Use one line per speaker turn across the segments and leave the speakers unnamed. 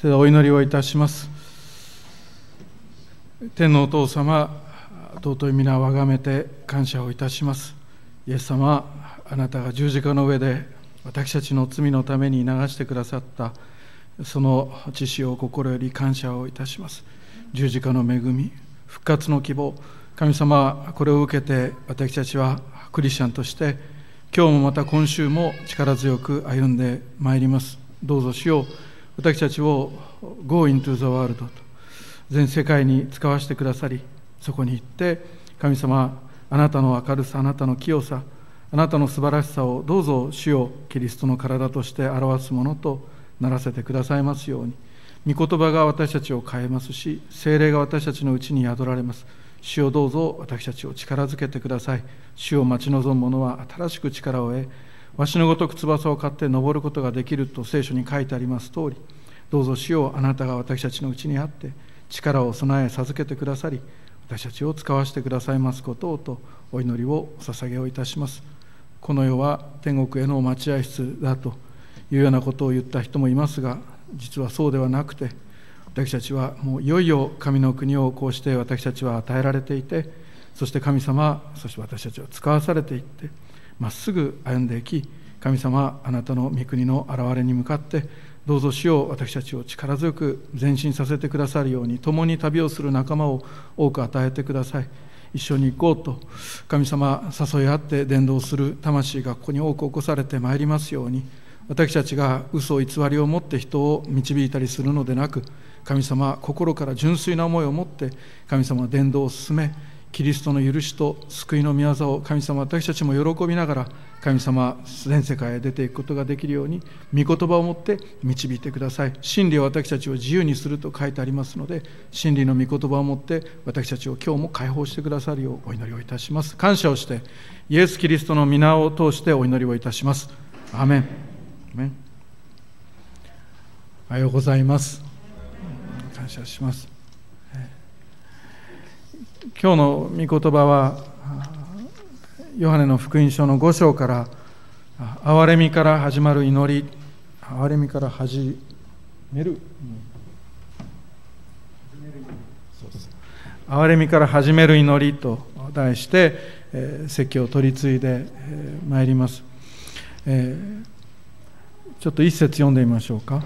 それではお祈りをいたします。天のお父様尊い皆をあがめて感謝をいたします。イエス様あなたが十字架の上で私たちの罪のために流してくださったその知識を心より感謝をいたします。十字架の恵み復活の希望神様これを受けて私たちはクリスチャンとして今日もまた今週も力強く歩んでまいります。どうぞしよう。私たちを Go into the world と全世界に使わせてくださりそこに行って神様あなたの明るさあなたの清さあなたの素晴らしさをどうぞ主をキリストの体として表すものとならせてくださいますように御言葉が私たちを変えますし精霊が私たちのうちに宿られます主をどうぞ私たちを力づけてください主を待ち望む者は新しく力を得わしのごとく翼を買って登ることができると聖書に書いてあります通りどうぞ主をあなたが私たちのうちにあって力を備え授けてくださり私たちを使わせてくださいますことをとお祈りをお捧げをいたします。この世は天国への待合室だというようなことを言った人もいますが実はそうではなくて私たちはもういよいよ神の国をこうして私たちは与えられていてそして神様そして私たちは使わされていってまっすぐ歩んでいき神様あなたの御国の現れに向かってどうぞ主を私たちを力強く前進させてくださるように共に旅をする仲間を多く与えてください。一緒に行こうと神様誘い合って伝道する魂がここに多く起こされてまい。りますように私たちが嘘偽りを持って人を導いたりするのでなく神様心から純粋な思いを持って神様は伝道を進めキリストの許しと救いの御業を神様私たちも喜びながら神様全世界へ出ていくことができるように御言葉を持って導いてください。真理は私たちを自由にすると書いてありますので真理の御言葉を持って私たちを今日も解放してくださるようお祈りをいたします。感謝をしてイエス・キリストの皆を通してお祈りをいたします。アメン。おはようございます。感謝します。今日の御言葉はヨハネの福音書の5章から憐れみから始まる祈り。憐れみから始める。憐れみから始める祈りと題して、え、説教を取り継いでまいります、え、ちょっと一節読んでみましょうか。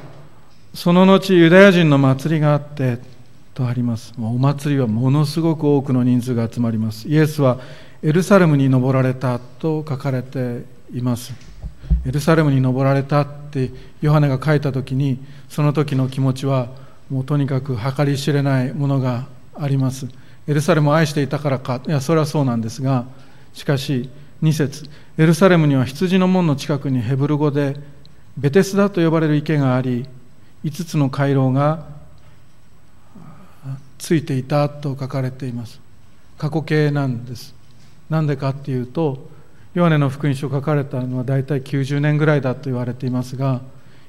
その後ユダヤ人の祭りがあってとあります。お祭りはものすごく多くの人数が集まります。イエスはエルサレムに登られたと書かれています。エルサレムに登られたってヨハネが書いた時にその時の気持ちはもうとにかく計り知れないものがあります。エルサレムを愛していたからか。いやそれはそうなんですがしかし2節。エルサレムには羊の門の近くにヘブル語でベテスダと呼ばれる池があり5つの回廊がついていたと書かれています。過去形なんです。なんでかっていうとヨハネの福音書書かれたのは大体90年ぐらいだと言われていますが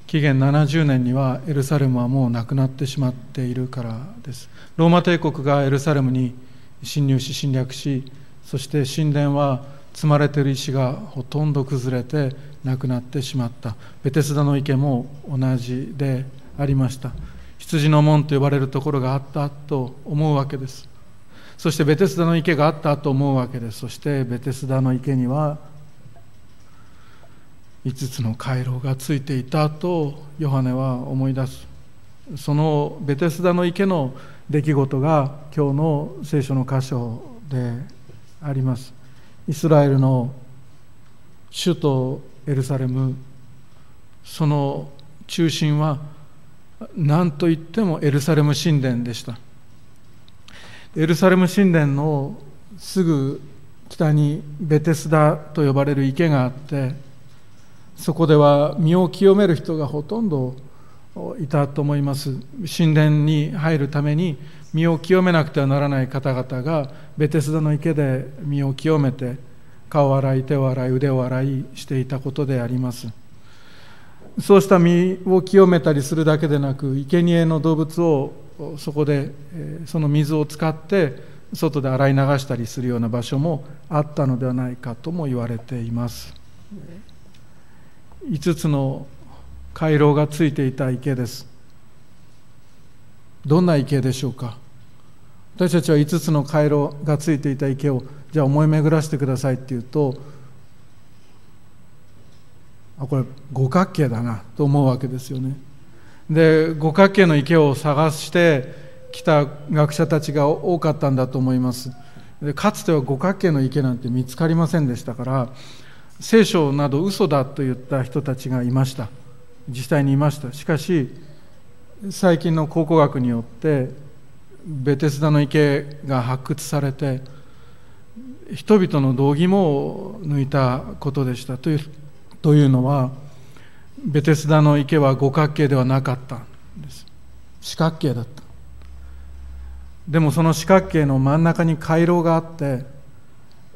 紀元70年にはエルサレムはもうなくなってしまっているからです。ローマ帝国がエルサレムに侵入し侵略しそして神殿は積まれている石がほとんど崩れてなくなってしまった。ベテスダの池も同じでありました。羊の門と呼ばれるところがあったと思うわけです。そしてベテスダの池があったと思うわけです。そしてベテスダの池には5つの回廊がついていたとヨハネは思い出す。そのベテスダの池の出来事が今日の聖書の箇所であります。イスラエルの首都エルサレム。その中心は何といってもエルサレム神殿でした。エルサレム神殿のすぐ北にベテスダと呼ばれる池があってそこでは身を清める人がほとんどいたと思います。神殿に入るために身を清めなくてはならない方々がベテスダの池で身を清めて顔を洗い手を洗い腕を洗いしていたことであります。そうした身を清めたりするだけでなく生贄の動物をそこでその水を使って外で洗い流したりするような場所もあったのではないかとも言われています。5つの回廊がついていた池です。どんな池でしょうか？私たちは5つの回路がついていた池をじゃあ思い巡らせてくださいっていうとあこれ五角形だなと思うわけですよね。で五角形の池を探してきた学者たちが多かったんだと思います。でかつては五角形の池なんて見つかりませんでしたから聖書など嘘だと言った人たちがいました。実際にいました。しかし最近の考古学によってベテスダの池が発掘されて人々の道義も抜いたことでしたというというのはベテスダの池は五角形ではなかったんです。四角形だった。でもその四角形の真ん中に回廊があって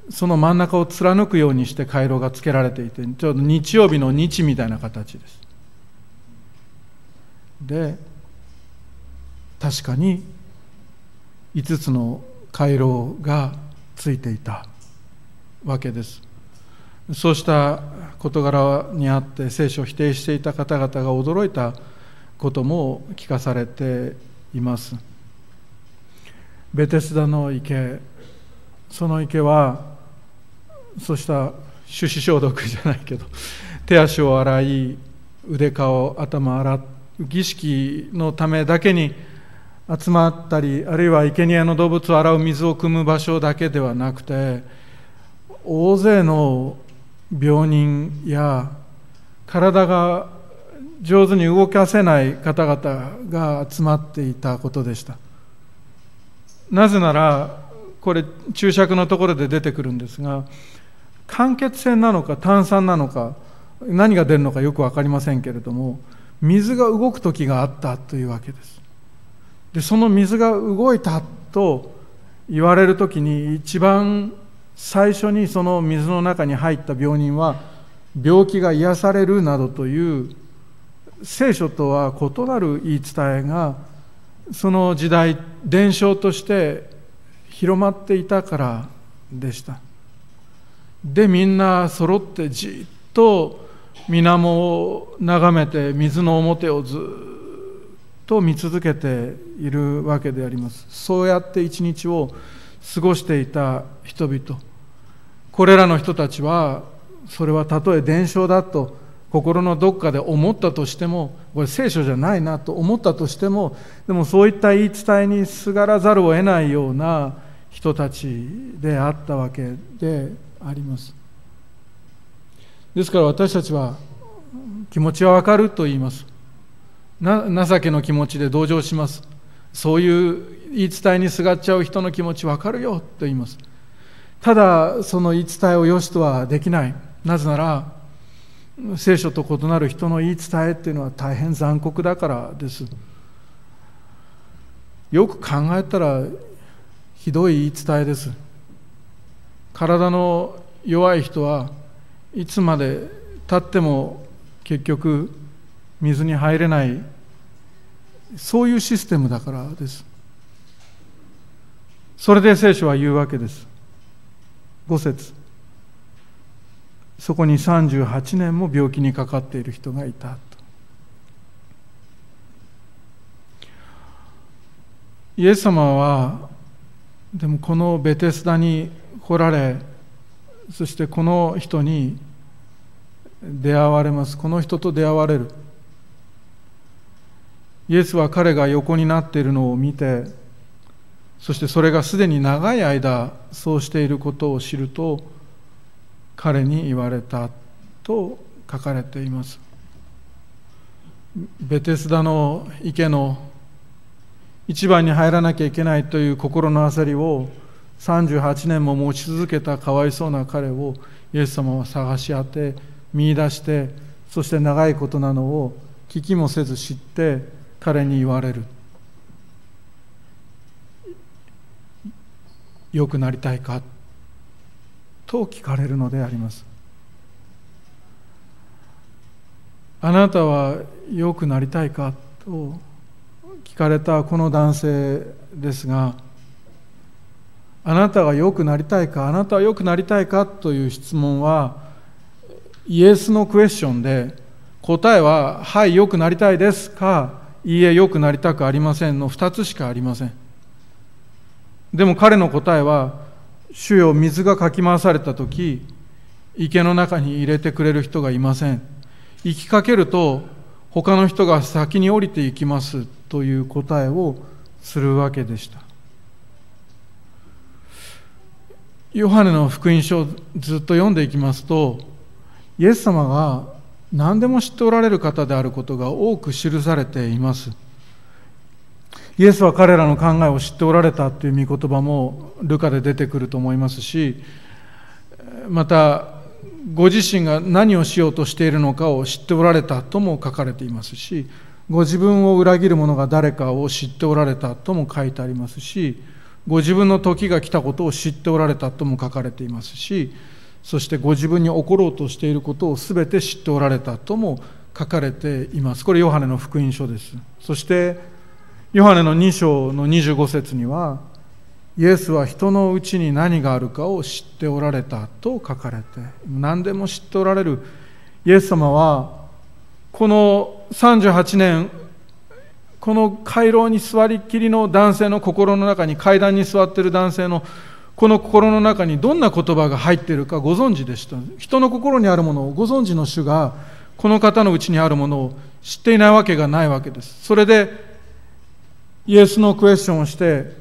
その真ん中を貫くようにして回廊がつけられていてちょうど日曜日の日みたいな形です。で確かに5つの回廊がついていたわけです。そうした事柄にあって聖書を否定していた方々が驚いたことも聞かされています。ベテスダの池その池はそうした手指消毒じゃないけど手足を洗い腕顔頭洗う儀式のためだけに集まったりあるいは生贄の動物を洗う水を汲む場所だけではなくて大勢の病人や体が上手に動かせない方々が集まっていたことでした。なぜならこれ注釈のところで出てくるんですが間欠泉なのか炭酸なのか何が出るのかよく分かりませんけれども水が動く時があったというわけです。でその水が動いたと言われる時に一番最初にその水の中に入った病人は病気が癒されるなどという聖書とは異なる言い伝えがその時代伝承として広まっていたからでした。でみんな揃ってじっと水面を眺めて水の表をずっと見続けているわけであります。そうやって一日を過ごしていた人々。これらの人たちはそれはたとえ伝承だと心のどっかで思ったとしてもこれ聖書じゃないなと思ったとしてもでもそういった言い伝えにすがらざるを得ないような人たちであったわけであります。ですから私たちは気持ちはわかると言います。情けの気持ちで同情します。そういう言い伝えにすがっちゃう人の気持ちわかるよと言います。ただその言い伝えを良しとはできない。なぜなら聖書と異なる人の言い伝えっていうのは大変残酷だからです。よく考えたらひどい言い伝えです。体の弱い人はいつまでたっても結局水に入れない。そういうシステムだからです。それで聖書は言うわけです。5節。そこに38年も病気にかかっている人がいたと。イエス様はでもこのベテスダに来られそしてこの人に出会われます。この人と出会われる。イエスは彼が横になっているのを見てそしてそれがすでに長い間そうしていることを知ると彼に言われたと書かれています。ベテスダの池の一番に入らなきゃいけないという心の焦りを38年も持ち続けたかわいそうな彼をイエス様は探し当て見出してそして長いことなのを聞きもせず知って彼に言われる。良くなりたいか？と聞かれるのであります。あなたは良くなりたいか？と聞かれたこの男性ですがあなたが良くなりたいか？あなたは良くなりたいか？という質問はイエスのクエスチョンで答えは「はい良くなりたいです」か「いいえ良くなりたくありませんの2つしかありません。でも彼の答えは主よ水がかき回された時池の中に入れてくれる人がいません。行きかけると他の人が先に降りていきますという答えをするわけでした。ヨハネの福音書をずっと読んでいきますとイエス様が何でも知っておられる方であることが多く記されています。イエスは彼らの考えを知っておられたという御言葉もルカで出てくると思いますしまたご自身が何をしようとしているのかを知っておられたとも書かれていますしご自分を裏切る者が誰かを知っておられたとも書いてありますしご自分の時が来たことを知っておられたとも書かれていますしそしてご自分に起ころうとしていることを全て知っておられたとも書かれています。これヨハネの福音書です。そしてヨハネの2章の25節にはイエスは人のうちに何があるかを知っておられたと書かれて何でも知っておられる。イエス様はこの38年この回廊に座りきりの男性の心の中に階段に座っている男性のこの心の中にどんな言葉が入っているかご存知でした？人の心にあるものをご存知の主がこの方のうちにあるものを知っていないわけがないわけです。それでイエスのクエスチョンをして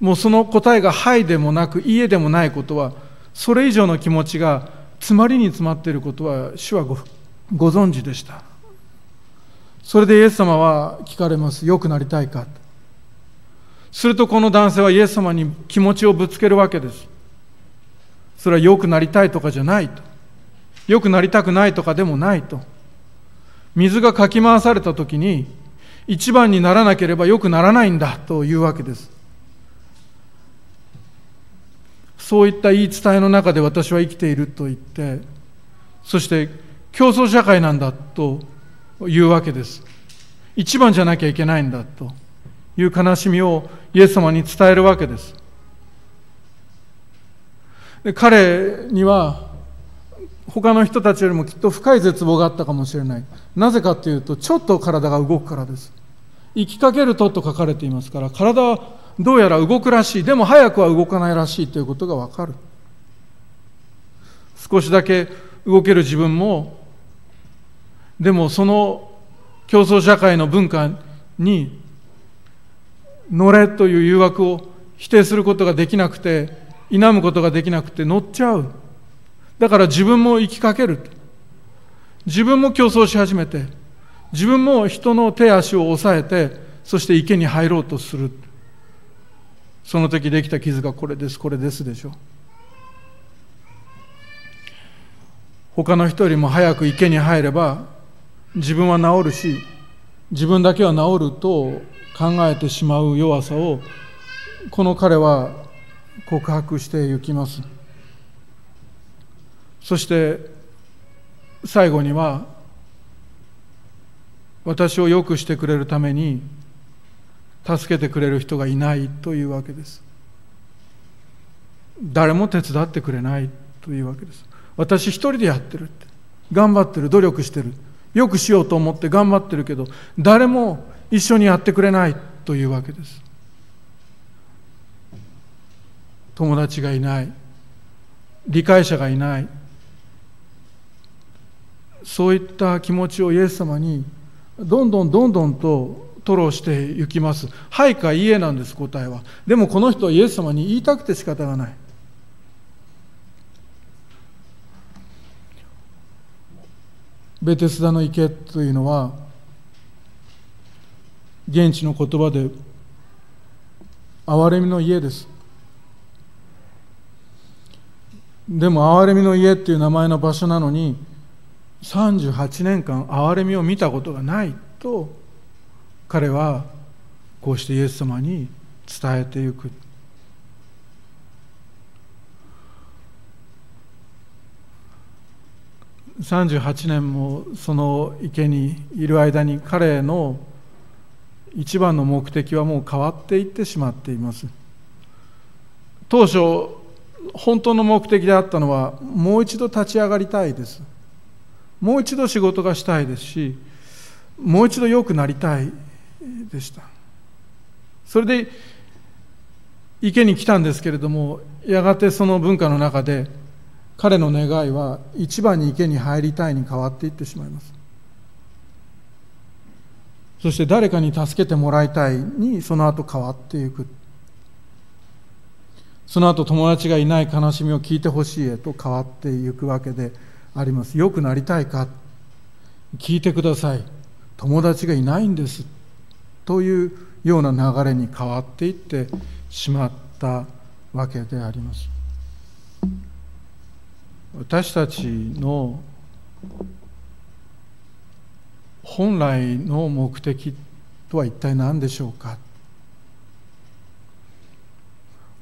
もうその答えが「はい」でもなく「いいえ」でもないことはそれ以上の気持ちが詰まりに詰まっていることは主はご存知でした。それでイエス様は聞かれます。良くなりたいか。するとこの男性はイエス様に気持ちをぶつけるわけです。それは良くなりたいとかじゃないと。良くなりたくないとかでもないと。水がかき回された時に一番にならなければ良くならないんだというわけです。そういった言い伝えの中で私は生きていると言ってそして競争社会なんだというわけです。一番じゃなきゃいけないんだという悲しみをイエス様に伝えるわけです。で彼には他の人たちよりもきっと深い絶望があったかもしれない。なぜかというとちょっと体が動くからです。生きかけるとと書かれていますから体はどうやら動くらしい。でも早くは動かないらしいということがわかる。少しだけ動ける自分もでもその競争社会の文化に乗れという誘惑を否定することができなくて否むことができなくて乗っちゃう。だから自分も生きかける。自分も競争し始めて自分も人の手足を押さえてそして池に入ろうとする。その時できた傷がこれですこれですでしょ他の人よりも早く池に入れば自分は治るし自分だけは治ると考えてしまう弱さをこの彼は告白してゆきます。そして最後には私を良くしてくれるために助けてくれる人がいないというわけです。誰も手伝ってくれないというわけです。私一人でやってるって。頑張ってる。努力してる。よくしようと思って頑張ってるけど誰も一緒にやってくれないというわけです。友達がいない。理解者がいない。そういった気持ちをイエス様にどんどんどんどんと吐露していきます。はいかいいえなんです答えは。でもこの人はイエス様に言いたくて仕方がない。ベテスダの池というのは現地の言葉で憐れみの家です。でも憐れみの家っていう名前の場所なのに38年間憐れみを見たことがないと彼はこうしてイエス様に伝えていく。38年もその池にいる間に彼の一番の目的はもう変わっていってしまっています。当初本当の目的であったのはもう一度立ち上がりたいです。もう一度仕事がしたいですしもう一度良くなりたいでした。それで池に来たんですけれどもやがてその文化の中で彼の願いは一番に池に入りたいに変わっていってしまいます。そして誰かに助けてもらいたいにその後変わっていく。その後友達がいない悲しみを聞いてほしいへと変わっていくわけであります。よくなりたいか？聞いてください。友達がいないんです。というような流れに変わっていってしまったわけであります。私たちの本来の目的とは一体何でしょうか？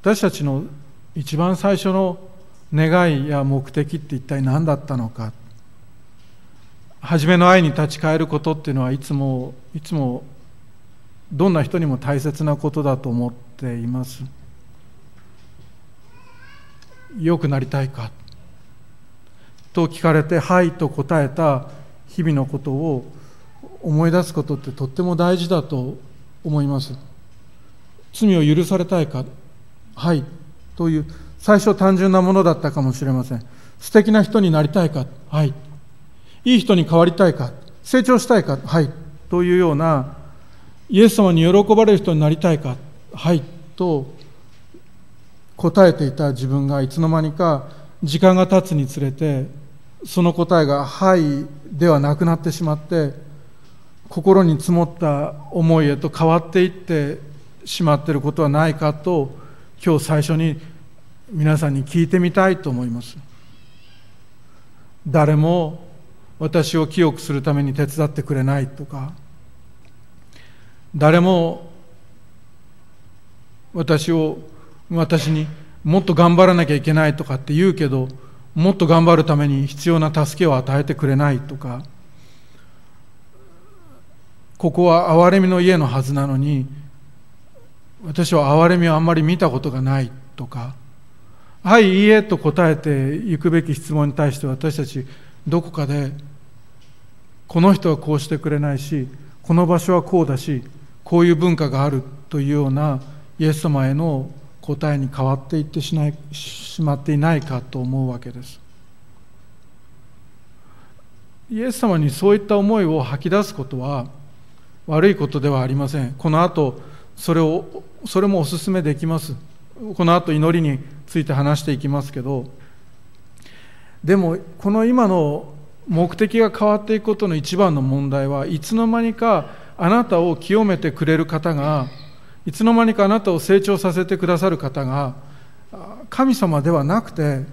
私たちの一番最初の願いや目的って一体何だったのか。初めの愛に立ち返ることっていうのはいつもいつもどんな人にも大切なことだと思っています。良くなりたいか。と聞かれて「はい」と答えた日々のことを思い出すことってとっても大事だと思います。罪を許されたいか。はいという最初単純なものだったかもしれません。素敵な人になりたいか？はい。いい人に変わりたいか？成長したいか？はい。というようなイエス様に喜ばれる人になりたいか？はい。と答えていた自分がいつの間にか時間が経つにつれてその答えが「はい」ではなくなってしまって心に積もった思いへと変わっていってしまっていることはないかと今日最初に皆さんに聞いてみたいと思います。誰も私を清くするために手伝ってくれないとか。誰も私を私にもっと頑張らなきゃいけないとかって言うけどもっと頑張るために必要な助けを与えてくれないとか。ここは憐れみの家のはずなのに私は憐れみをあんまり見たことがないとか。はいいいえと答えていくべき質問に対して私たちどこかでこの人はこうしてくれないしこの場所はこうだしこういう文化があるというようなイエス様への答えに変わっていってしないしまっていないかと思うわけです。イエス様にそういった思いを吐き出すことは悪いことではありません。この後それをそれもお勧めできます。この後祈りについて話していきますけどでもこの今の目的が変わっていくことの一番の問題はいつの間にかあなたを清めてくれる方がいつの間にかあなたを成長させてくださる方が神様ではなくて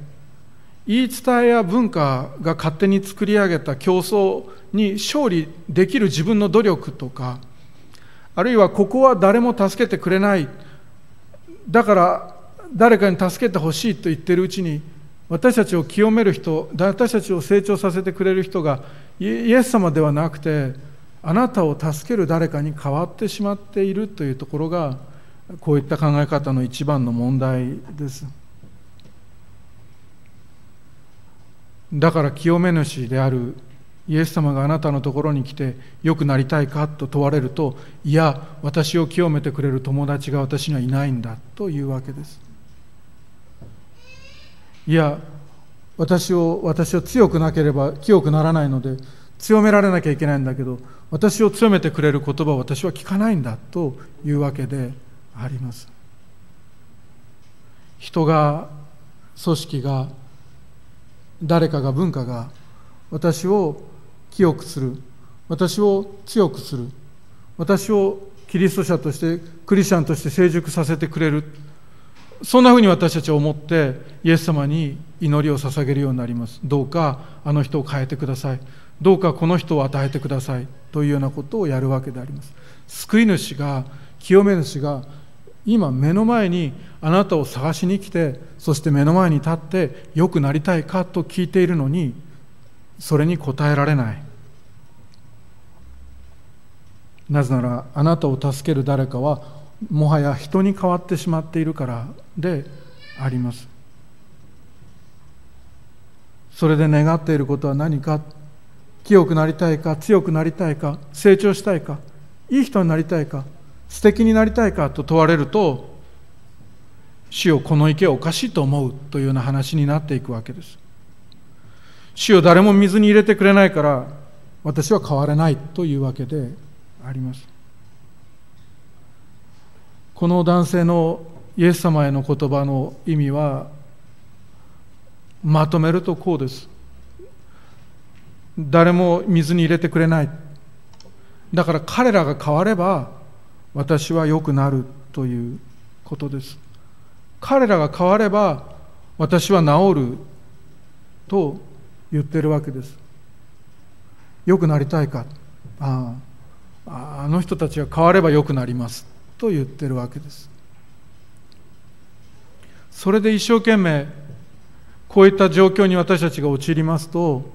言い伝えや文化が勝手に作り上げた競争に勝利できる自分の努力とかあるいはここは誰も助けてくれない。だから誰かに助けてほしいと言ってるうちに私たちを清める人私たちを成長させてくれる人がイエス様ではなくてあなたを助ける誰かに変わってしまっているというところがこういった考え方の一番の問題です。だから清め主であるイエス様があなたのところに来て良くなりたいかと問われるといや私を清めてくれる友達が私にはいないんだというわけです。いや私を私は強くなければ清くならないので強められなきゃいけないんだけど私を強めてくれる言葉を私は聞かないんだというわけであります。人が組織が誰かが文化が私を清くする私を強くする私をキリスト者としてクリスチャンとして成熟させてくれるそんなふうに私たちは思ってイエス様に祈りを捧げるようになります。どうかあの人を変えてください。どうかこの人を与えてください。というようなことをやるわけであります。救い主が清め主が今目の前にあなたを探しに来てそして目の前に立って良くなりたいかと聞いているのにそれに答えられない。なぜならあなたを助ける誰かはもはや人に変わってしまっているからであります。それで願っていることは何か？清くなりたいか？強くなりたいか？成長したいか？いい人になりたいか？素敵になりたいかと問われると主よこの池はおかしいと思うというような話になっていくわけです。主よ誰も水に入れてくれないから私は変われないというわけであります。この男性のイエス様への言葉の意味はまとめるとこうです。誰も水に入れてくれない。だから彼らが変われば私は良くなるということです。彼らが変われば私は治ると言ってるわけです。良くなりたいか。あああの人たちが変われば良くなります。と言ってるわけです。それで一生懸命こういった状況に私たちが陥りますと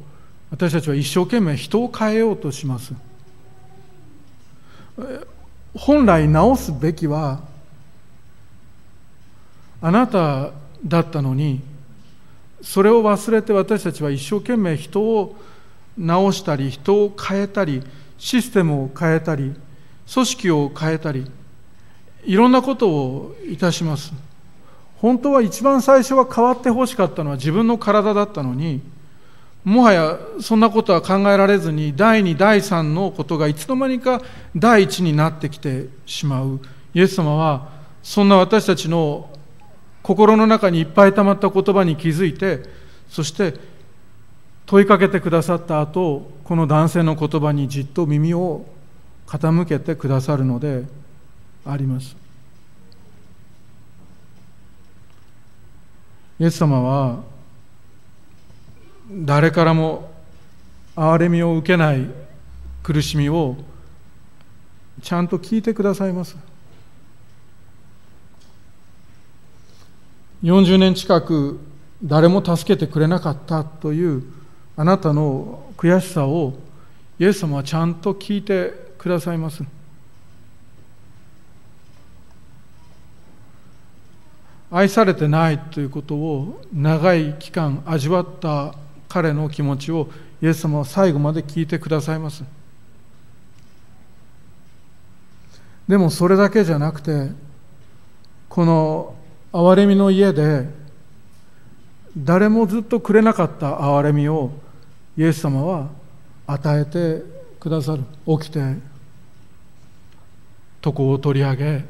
私たちは一生懸命人を変えようとします。本来直すべきはあなただったのにそれを忘れて私たちは一生懸命人を直したり人を変えたりシステムを変えたり組織を変えたりいろんなことをいたします。本当は一番最初は変わってほしかったのは自分の体だったのにもはやそんなことは考えられずに第2第3のことがいつの間にか第一になってきてしまう。イエス様はそんな私たちの心の中にいっぱい溜まった言葉に気づいてそして問いかけてくださった後この男性の言葉にじっと耳を傾けてくださるのであります。イエス様は誰からも憐れみを受けない苦しみをちゃんと聞いてくださいます。40年近く誰も助けてくれなかったというあなたの悔しさをイエス様はちゃんと聞いてくださいます。愛されてないということを長い期間味わった彼の気持ちをイエス様は最後まで聞いてくださいます。でもそれだけじゃなくてこの憐れみの家で誰もずっとくれなかった憐れみをイエス様は与えてくださる。起きて床を取り上げ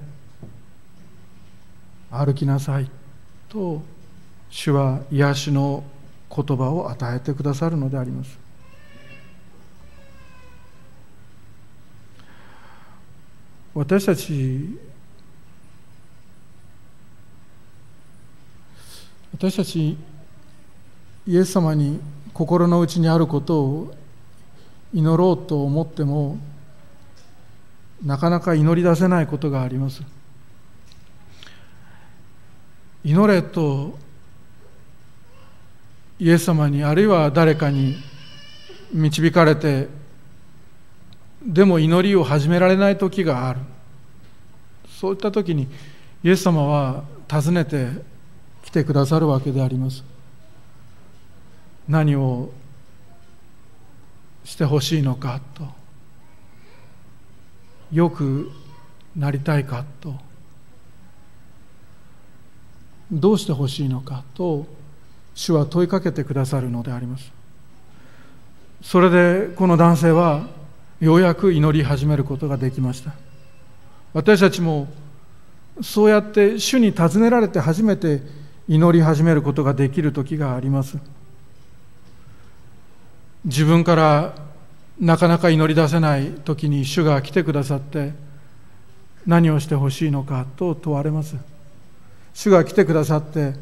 歩きなさいと主は癒しの言葉を与えてくださるのであります。私たち私たちイエス様に心の内にあることを祈ろうと思ってもなかなか祈り出せないことがあります。祈れとイエス様にあるいは誰かに導かれてでも祈りを始められない時がある。そういった時にイエス様は訪ねてきてくださるわけであります。何をしてほしいのかと。よくなりたいかと。どうしてほしいのかと主は問いかけてくださるのであります。それでこの男性はようやく祈り始めることができました。私たちもそうやって主に尋ねられて初めて祈り始めることができる時があります。自分からなかなか祈り出せない時に主が来てくださって何をしてほしいのかと問われます。主が来てくださって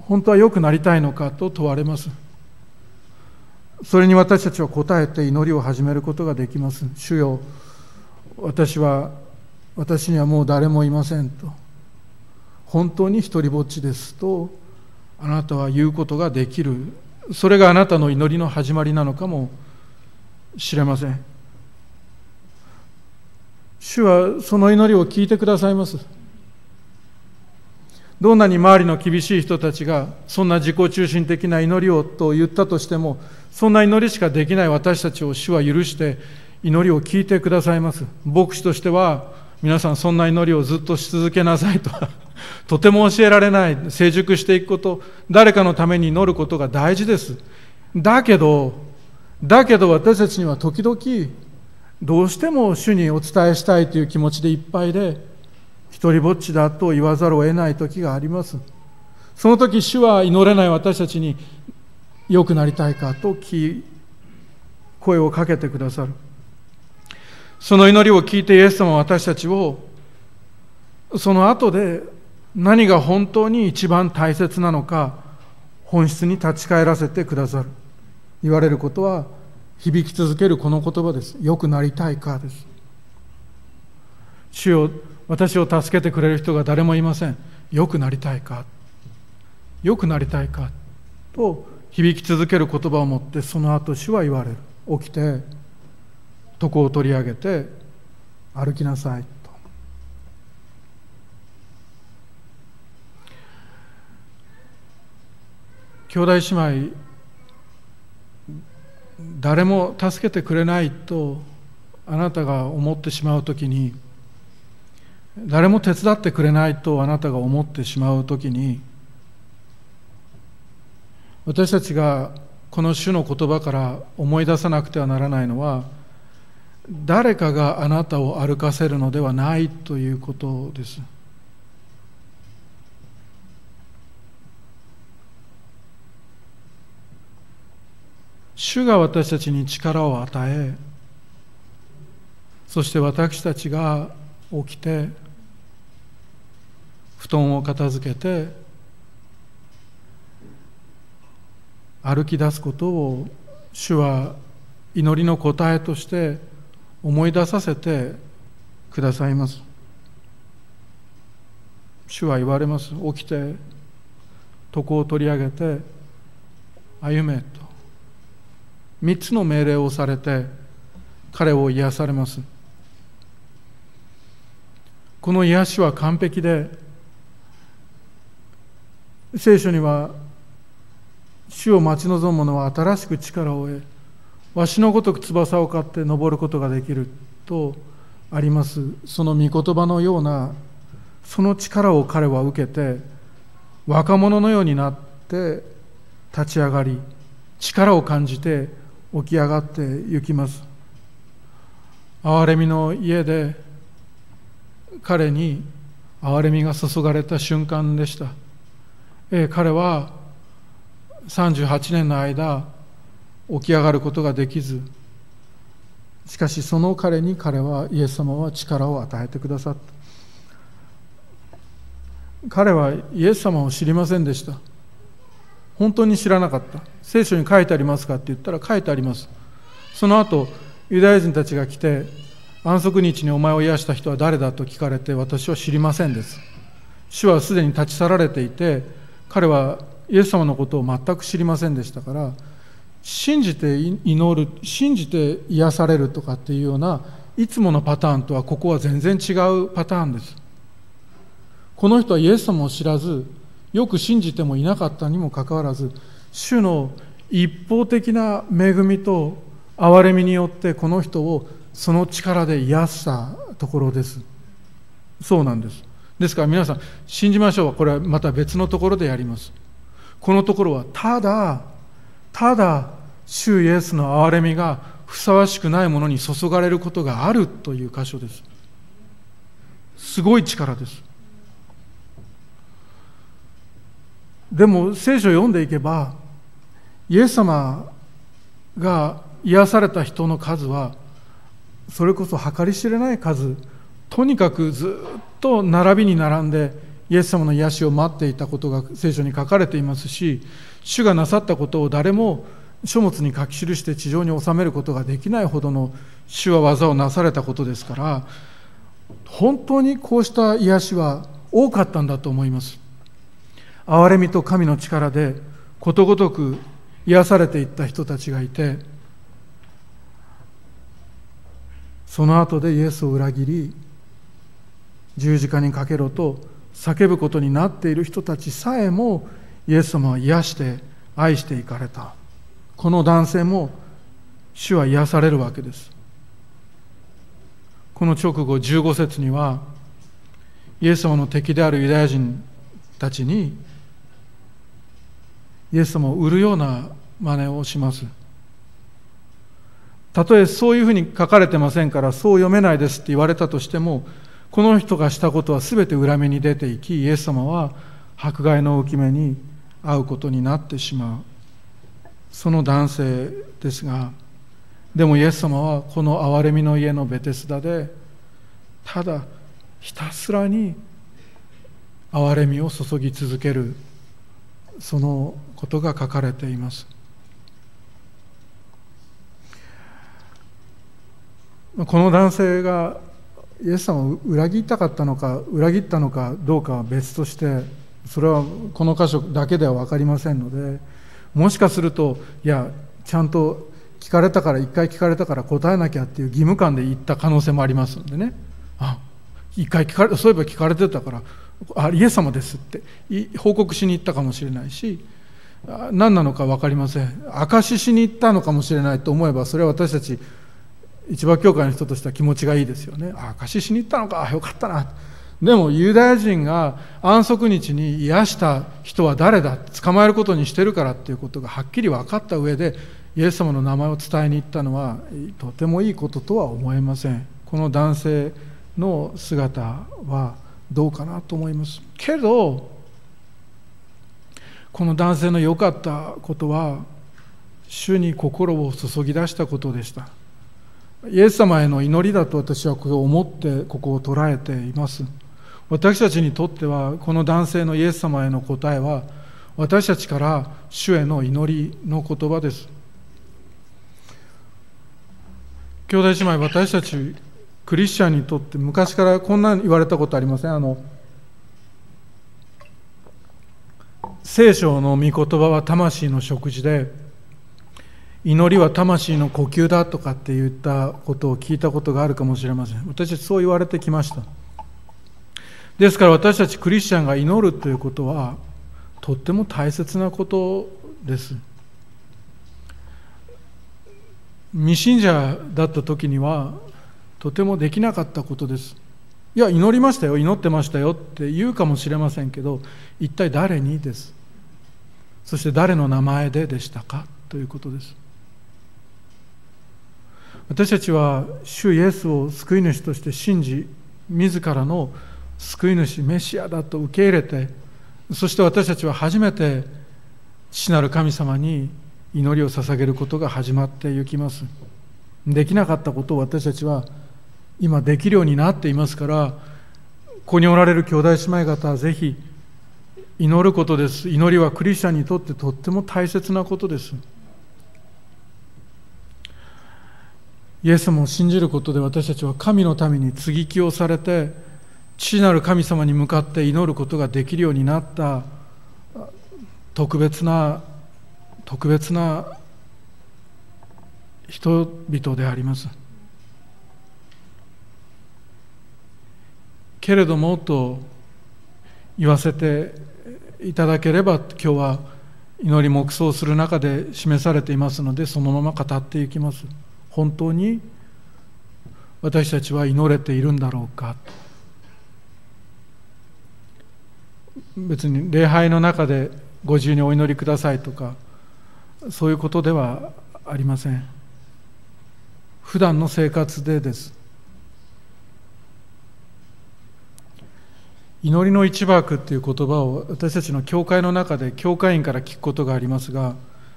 本当は良くなりたいのかと問われます。それに私たちは答えて祈りを始めることができます。主よ私は私にはもう誰もいませんと。本当に一りぼっちですとあなたは言うことができる。それがあなたの祈りの始まりなのかもしれません。主はその祈りを聞いてくださいます。どんなに周りの厳しい人たちがそんな自己中心的な祈りをと言ったとしてもそんな祈りしかできない私たちを主は許して祈りを聞いてくださいます。牧師としては皆さんそんな祈りをずっとし続けなさいと。とても教えられない。成熟していくこと。誰かのために祈ることが大事です。だけどだけど私たちには時々どうしても主にお伝えしたいという気持ちでいっぱいで一りぼっちだと言わざるを得ない時があります。その時主は祈れない私たちに良くなりたいかと声をかけてくださる。その祈りを聞いてイエス様は私たちをその後で何が本当に一番大切なのか本質に立ち返らせてくださる。言われることは響き続けるこの言葉です。良くなりたいかです。主よ私を助けてくれる人が誰もいません。良くなりたいか。良くなりたいか。と響き続ける言葉を持ってその後主は言われる。起きて床を取り上げて歩きなさいと。兄弟姉妹誰も助けてくれないとあなたが思ってしまう時に誰も手伝ってくれないとあなたが思ってしまう時に私たちがこの主の言葉から思い出さなくてはならないのは誰かがあなたを歩かせるのではないということです。主が私たちに力を与えそして私たちが起きて布団を片付けて歩き出すことを主は祈りの答えとして思い出させてくださいます。主は言われます。起きて床を取り上げて歩めと。三つの命令をされて彼を癒されます。この癒しは完璧で聖書には主を待ち望む者は新しく力を得わしのごとく翼を買って登ることができるとあります。その御言葉のようなその力を彼は受けて若者のようになって立ち上がり力を感じて起き上がって行きます。憐れみの家で彼に憐れみが注がれた瞬間でした、え彼は38年の間起き上がることができずしかしその彼に彼はイエス様は力を与えてくださった。彼はイエス様を知りませんでした。本当に知らなかった。聖書に書いてありますかって言ったら書いてあります。その後ユダヤ人たちが来て安息日にお前を癒した人は誰だと聞かれて私は知りませんです。主はすでに立ち去られていて彼はイエス様のことを全く知りませんでしたから信じて祈る信じて癒されるとかっていうようないつものパターンとはここは全然違うパターンです。この人はイエス様を知らずよく信じてもいなかったにもかかわらず主の一方的な恵みと憐れみによってこの人をその力で癒したところです。そうなんです。ですから皆さん信じましょう。これはまた別のところでやります。このところはただただ主イエスの憐れみがふさわしくないものに注がれることがあるという箇所です。すごい力です。でも聖書を読んでいけばイエス様が癒された人の数はそれこそ計り知れない数とにかくずっと並びに並んでイエス様の癒しを待っていたことが聖書に書かれていますし主がなさったことを誰も書物に書き記して地上に収めることができないほどの主は技をなされたことですから本当にこうした癒しは多かったんだと思います。憐れみと神の力でことごとく癒されていった人たちがいてその後でイエスを裏切り十字架にかけろと叫ぶことになっている人たちさえもイエス様は癒して愛していかれた。この男性も主は癒されるわけです。この直後15節にはイエス様の敵であるユダヤ人たちにイエス様を売るような真似をします。たとえそういうふうに書かれてませんからそう読めないですって言われたとしてもこの人がしたことは全て裏目に出ていきイエス様は迫害の浮き目に遭うことになってしまう。その男性ですがでもイエス様はこの憐れみの家のベテスダでただひたすらに憐れみを注ぎ続ける。そのことが書かれています。この男性がイエス様を裏切ったかったのか裏切ったのかどうかは別としてそれはこの箇所だけでは分かりませんのでもしかするといやちゃんと聞かれたから一回聞かれたから答えなきゃっていう義務感で言った可能性もありますのでね。あ一回聞かれそういえば聞かれてたからあイエス様ですって報告しに行ったかもしれないし何なのか分かりません。証ししに行ったのかもしれないと思えばそれは私たち市場教会の人としては気持ちがいいですよね。あ証ししに行ったのか。よかったな。でもユダヤ人が安息日に癒した人は誰だ？捕まえることにしてるからっていうことがはっきり分かった上でイエス様の名前を伝えに行ったのはとてもいいこととは思えません。この男性の姿はどうかなと思います。けどこの男性の良かったことは主に心を注ぎ出したことでした。イエス様への祈りだと私はこれを思ってここを捉えています。私たちにとってはこの男性のイエス様への答えは私たちから主への祈りの言葉です。兄弟姉妹私たちクリスチャンにとって昔からこんな言われたことありません。あの聖書の御言葉は魂の食事で祈りは魂の呼吸だとかって言ったことを聞いたことがあるかもしれません。私たちそう言われてきました。ですから私たちクリスチャンが祈るということはとっても大切なことです。未信者だった時にはとてもできなかったことです。いや祈りましたよ祈ってましたよって言うかもしれませんけど一体誰にです。そして誰の名前ででしたかということです。私たちは主イエスを救い主として信じ自らの救い主メシアだと受け入れてそして私たちは初めて父なる神様に祈りを捧げることが始まっていきます。できなかったことを私たちは今できるようになっていますからここにおられる兄弟姉妹方はぜひ祈ることです。祈りはクリスチャンにとってとっても大切なことです。イエス様を信じることで私たちは神のために接ぎ木をされて父なる神様に向かって祈ることができるようになった。特別な特別な人々であります。けれどもと言わせていただければ今日は祈り黙想する中で示されていますのでそのまま語っていきます。本当に私たちは祈れているんだろうか？別に礼拝の中でご自由にお祈りくださいとかそういうことではありません。普段の生活でです。祈りの一幕っていう言葉を私たちの教会の中で教会員から聞くことがありますが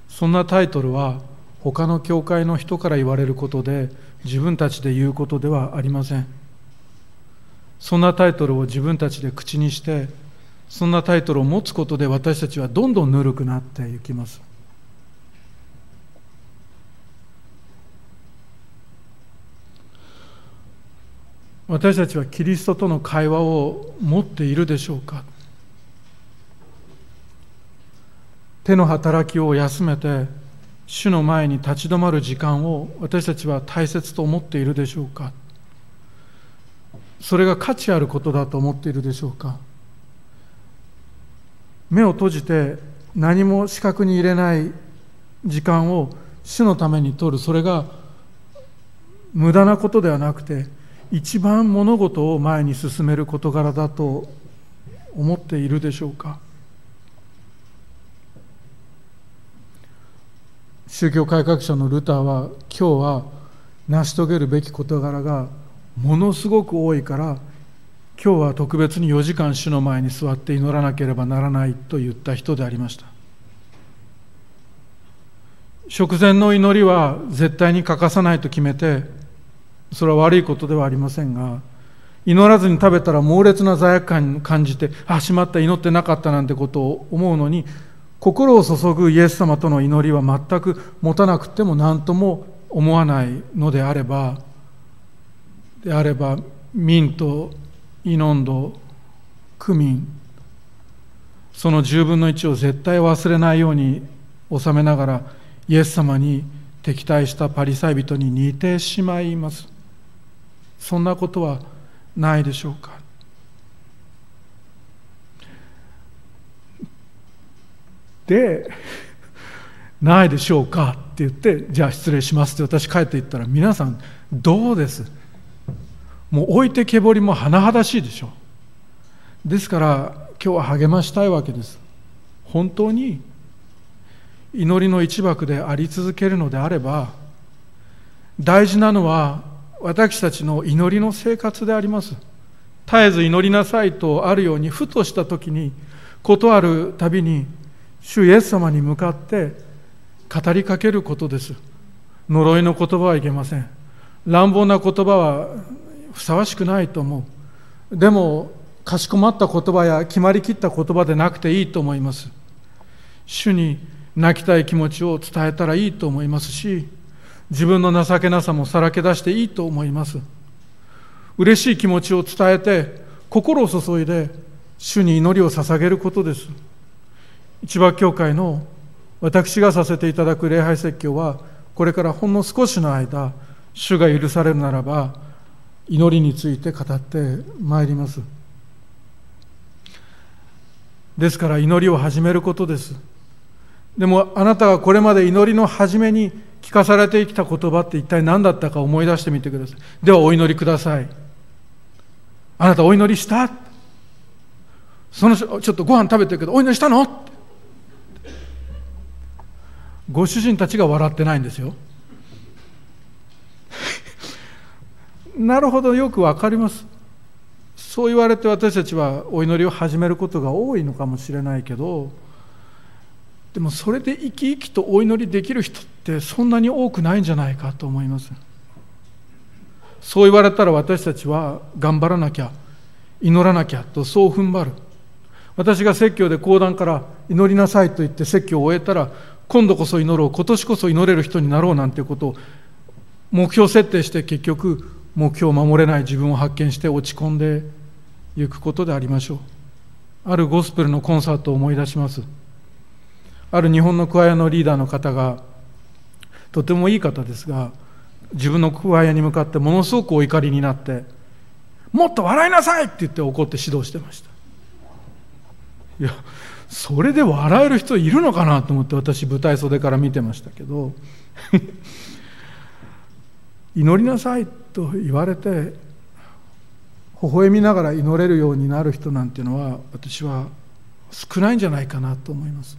そんなタイトルは他の教会の人から言われることで自分たちで言うことではありません。そんなタイトルを自分たちで口にしてそんなタイトルを持つことで私たちはどんどんぬるくなっていきます。私たちはキリストとの会話を持っているでしょうか。手の働きを休めて主の前に立ち止まる時間を私たちは大切と思っているでしょうか？それが価値あることだと思っているでしょうか？目を閉じて何も視覚に入れない時間を主のために取る。それが無駄なことではなくて一番物事を前に進める事柄だと思っているでしょうか？宗教改革者のルターは今日は成し遂げるべき事柄がものすごく多いから今日は特別に4時間主の前に座って祈らなければならないと言った人でありました。食前の祈りは絶対に欠かさないと決めてそれは悪いことではありませんが祈らずに食べたら猛烈な罪悪感を感じてあしまった祈ってなかったなんてことを思うのに心を注ぐイエス様との祈りは全く持たなくても何とも思わないのであればであれば民とイノンドクミンその10分の1を絶対忘れないように収めながらイエス様に敵対したパリサイ人に似てしまいます。そんなことはないでしょうか。でないでしょうか？って言ってじゃあ失礼しますって私帰って言ったら皆さんどうです？もう置いてけぼりも甚だしいでしょですから今日は励ましたいわけです。本当に祈りの一幕であり続けるのであれば大事なのは私たちの祈りの生活であります。絶えず祈りなさいとあるようにふとした時に事あるたびに主イエス様に向かって語りかけることです。呪いの言葉はいけません。乱暴な言葉はふさわしくないと思う。でもかしこまった言葉や決まりきった言葉でなくていいと思います。主に泣きたい気持ちを伝えたらいいと思いますし自分の情けなさもさらけ出していいと思います。嬉しい気持ちを伝えて心を注いで主に祈りを捧げることです。一番教会の私がさせていただく礼拝説教はこれからほんの少しの間主が許されるならば祈りについて語ってまいります。ですから祈りを始めることです。でもあなたがこれまで祈りの初めに聞かされてきた言葉って一体何だったか思い出してみてください。ではお祈りください。あなたお祈りした？そのちょっとご飯食べてるけどお祈りしたの？ご主人たちが笑ってないんですよ。なるほどよくわかります。そう言われて私たちはお祈りを始めることが多いのかもしれないけどでもそれで生き生きとお祈りできる人ってそんなに多くないんじゃないかと思います。そう言われたら私たちは頑張らなきゃ祈らなきゃとそう踏ん張る。私が説教で講談から祈りなさいと言って説教を終えたら今度こそ祈ろう今年こそ祈れる人になろうなんていうことを目標設定して結局目標を守れない自分を発見して落ち込んでいくことでありましょう。あるゴスペルのコンサートを思い出します。ある日本のクワイアのリーダーの方がとてもいい方ですが自分のクワイアに向かってものすごくお怒りになってもっと笑いなさいって言って怒って指導してました。いやそれで笑える人いるのかなと思って私舞台袖から見てましたけど 祈りなさいと言われて微笑みながら祈れるようになる人なんていうのは私は少ないんじゃないかなと思います。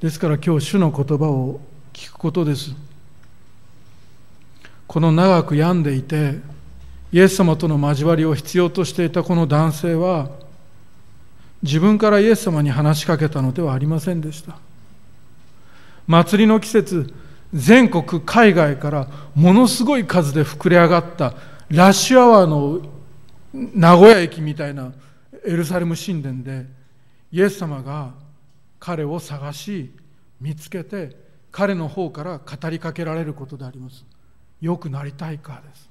ですから今日主の言葉を聞くことです。この長く病んでいてイエス様との交わりを必要としていたこの男性は自分からイエス様に話しかけたのではありませんでした。祭りの季節全国海外からものすごい数で膨れ上がったラッシュアワーの名古屋駅みたいなエルサレム神殿でイエス様が彼を探し見つけて彼の方から語りかけられることであります。よくなりたいかです。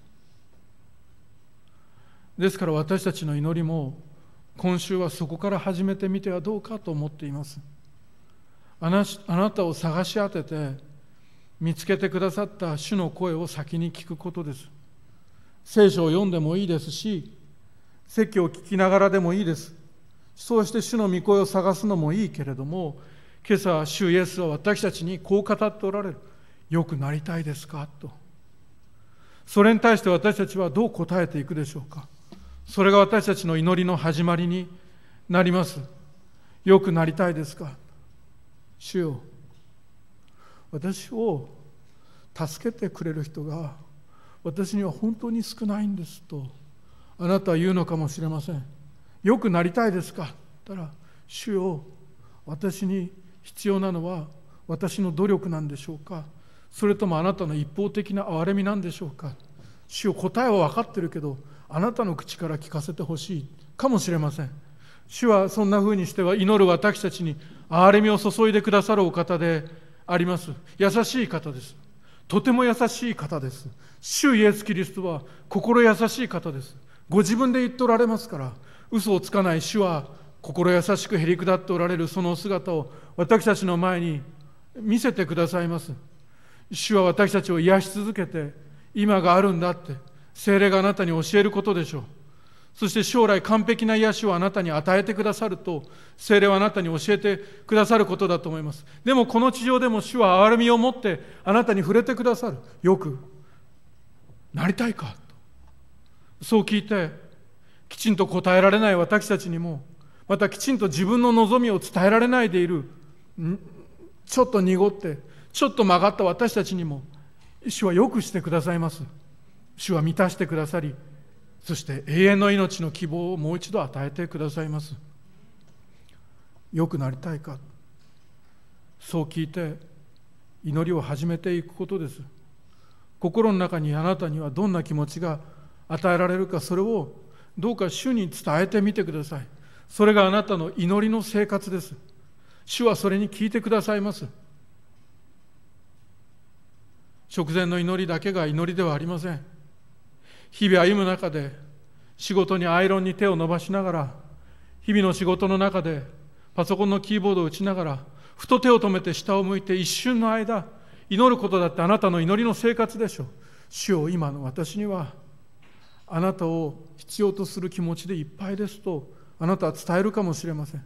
ですから私たちの祈りも今週はそこから始めてみてはどうかと思っています。あなたを探し当てて見つけてくださった主の声を先に聞くことです。聖書を読んでもいいですし説教を聞きながらでもいいです。そうして主の御声を探すのもいいけれども今朝主イエスは私たちにこう語っておられる。よくなりたいですか？と。それに対して私たちはどう答えていくでしょうか？それが私たちの祈りの始まりになります。よくなりたいですか？主よ私を助けてくれる人が私には本当に少ないんですとあなたは言うのかもしれません。よくなりたいですか？たら主よ私に必要なのは私の努力なんでしょうか？それともあなたの一方的な憐れみなんでしょうか？主よ答えは分かってるけどあなたの口から聞かせてほしいかもしれません。主はそんなふうにしては祈る私たちに憐れみを注いでくださるお方であります。優しい方です。とても優しい方です。主イエス・キリストは心優しい方です。ご自分で言っておられますから嘘をつかない主は心優しくへり下っておられるその姿を私たちの前に見せてくださいます。主は私たちを癒し続けて今があるんだって精霊があなたに教えることでしょう。そして将来完璧な癒しをあなたに与えてくださると精霊はあなたに教えてくださることだと思います。でもこの地上でも主は憐れみを持ってあなたに触れてくださる。よく。なりたいか？そう聞いてきちんと答えられない私たちにもまたきちんと自分の望みを伝えられないでいる。ちょっと濁ってちょっと曲がった私たちにも主はよくしてくださいます。主は満たしてくださりそして永遠の命の希望をもう一度与えてくださいます。よくなりたいか。そう聞いて祈りを始めていくことです。心の中にあなたにはどんな気持ちが与えられるかそれをどうか主に伝えてみてください。それがあなたの祈りの生活です。主はそれに聞いてくださいます。食前の祈りだけが祈りではありません。日々歩む中で仕事にアイロンに手を伸ばしながら日々の仕事の中でパソコンのキーボードを打ちながらふと手を止めて下を向いて一瞬の間祈ることだってあなたの祈りの生活でしょう。主よ今の私にはあなたを必要とする気持ちでいっぱいですとあなたは伝えるかもしれません。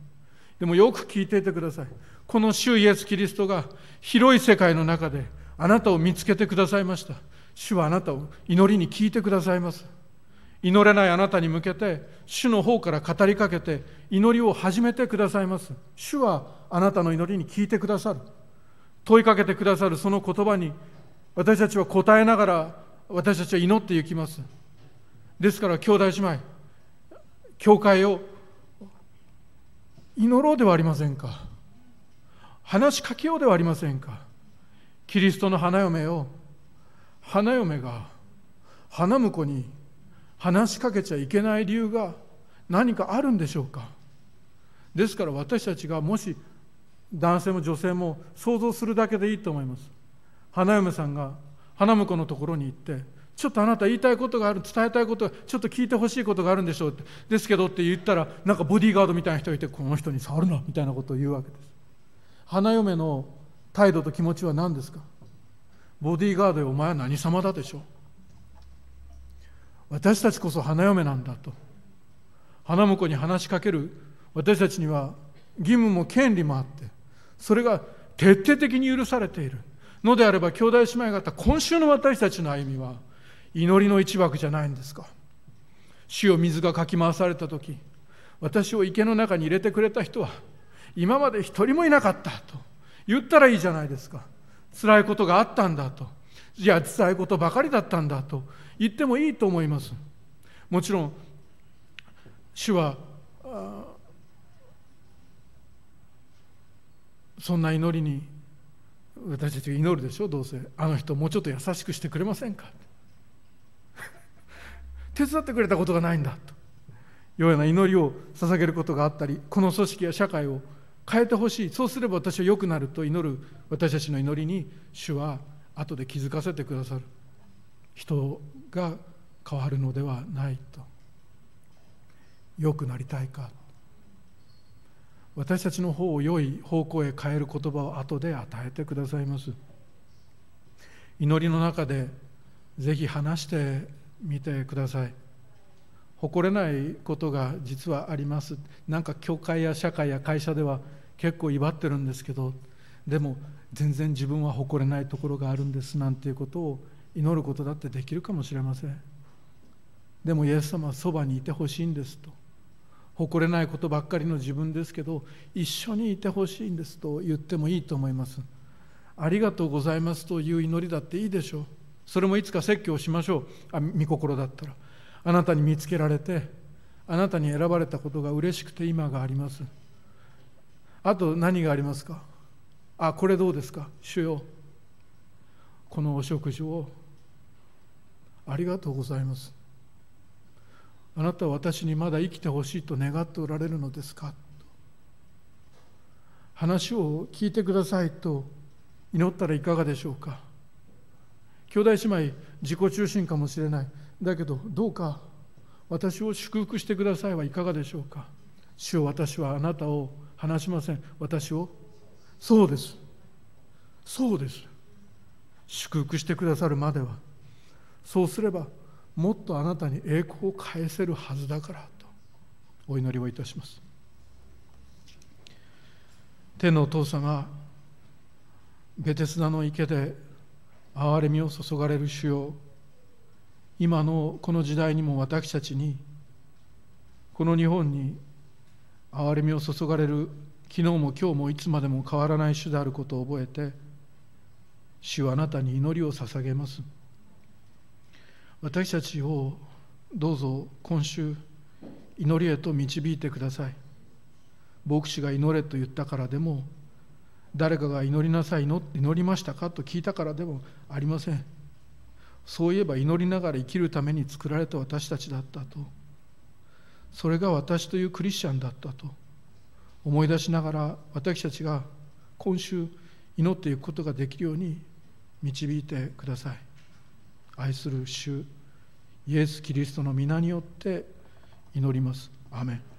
でもよく聞いていてください。この主イエス・キリストが広い世界の中であなたを見つけてくださいました。主はあなたを祈りに聞いてくださいます。祈れないあなたに向けて主の方から語りかけて祈りを始めてくださいます。主はあなたの祈りに聞いてくださる。問いかけてくださるその言葉に私たちは答えながら私たちは祈っていきます。ですから兄弟姉妹教会を祈ろうではありませんか。話しかけようではありませんか。キリストの花嫁を花嫁が花婿に話しかけちゃいけない理由が何かあるんでしょうか？ですから私たちがもし男性も女性も想像するだけでいいと思います。花嫁さんが花婿のところに行ってちょっとあなた言いたいことがある伝えたいことちょっと聞いてほしいことがあるんでしょうってですけどって言ったらなんかボディーガードみたいな人がいてこの人に触るなみたいなことを言うわけです。花嫁の態度と気持ちは何ですか？ボディーガードよお前は何様だでしょう？私たちこそ花嫁なんだと。花婿に話しかける。私たちには義務も権利もあって。それが徹底的に許されている。のであれば兄弟姉妹方今週の私たちの歩みは祈りの一枠じゃないんですか。主を水がかき回された時私を池の中に入れてくれた人は今まで一人もいなかったと言ったらいいじゃないですか。辛いことがあったんだと。いや辛いことばかりだったんだと。言ってもいいと思います。もちろん主はそんな祈りに私たちが祈るでしょどうせ。あの人もうちょっと優しくしてくれませんか。手伝ってくれたことがないんだと。いうような祈りを捧げることがあったりこの組織や社会を変えてほしい。そうすれば私は良くなると祈る私たちの祈りに主は後で気づかせてくださる人が変わるのではないと。良くなりたいか。私たちの方を良い方向へ変える言葉を後で与えてくださいます。祈りの中でぜひ話してみてください。誇れないことが実はあります。なんか教会や社会や会社では結構威張ってるんですけどでも全然自分は誇れないところがあるんですなんていうことを祈ることだってできるかもしれません。でもイエス様はそばにいてほしいんですと。誇れないことばっかりの自分ですけど一緒にいてほしいんですと言ってもいいと思います。ありがとうございますという祈りだっていいでしょう。それもいつか説教しましょう。あ御心だったら。あなたに見つけられてあなたに選ばれたことが嬉しくて今があります。あと何がありますか？あこれどうですか？主よ。このお食事を。ありがとうございます。あなたは私にまだ生きてほしいと願っておられるのですか？話を聞いてくださいと。祈ったらいかがでしょうか？兄弟姉妹自己中心かもしれない。だけどどうか私を祝福してくださいはいかがでしょうか？主よ私はあなたを話しません。私をそうです。そうです。祝福してくださるまでは。そうすればもっとあなたに栄光を返せるはずだからと。お祈りをいたします。天のお父様ベテスダの池で憐れみを注がれる主よ。今のこの時代にも私たちにこの日本に憐れみを注がれる昨日も今日もいつまでも変わらない主であることを覚えて主はあなたに祈りを捧げます。私たちをどうぞ今週祈りへと導いてください。牧師が祈れと言ったからでも誰かが祈りなさい祈りましたかと聞いたからでもありません。そういえば祈りながら生きるために作られた私たちだったと。それが私というクリスチャンだったと。思い出しながら私たちが今週祈っていくことができるように導いてください。愛する主イエス・キリストの皆によって祈ります。アメン。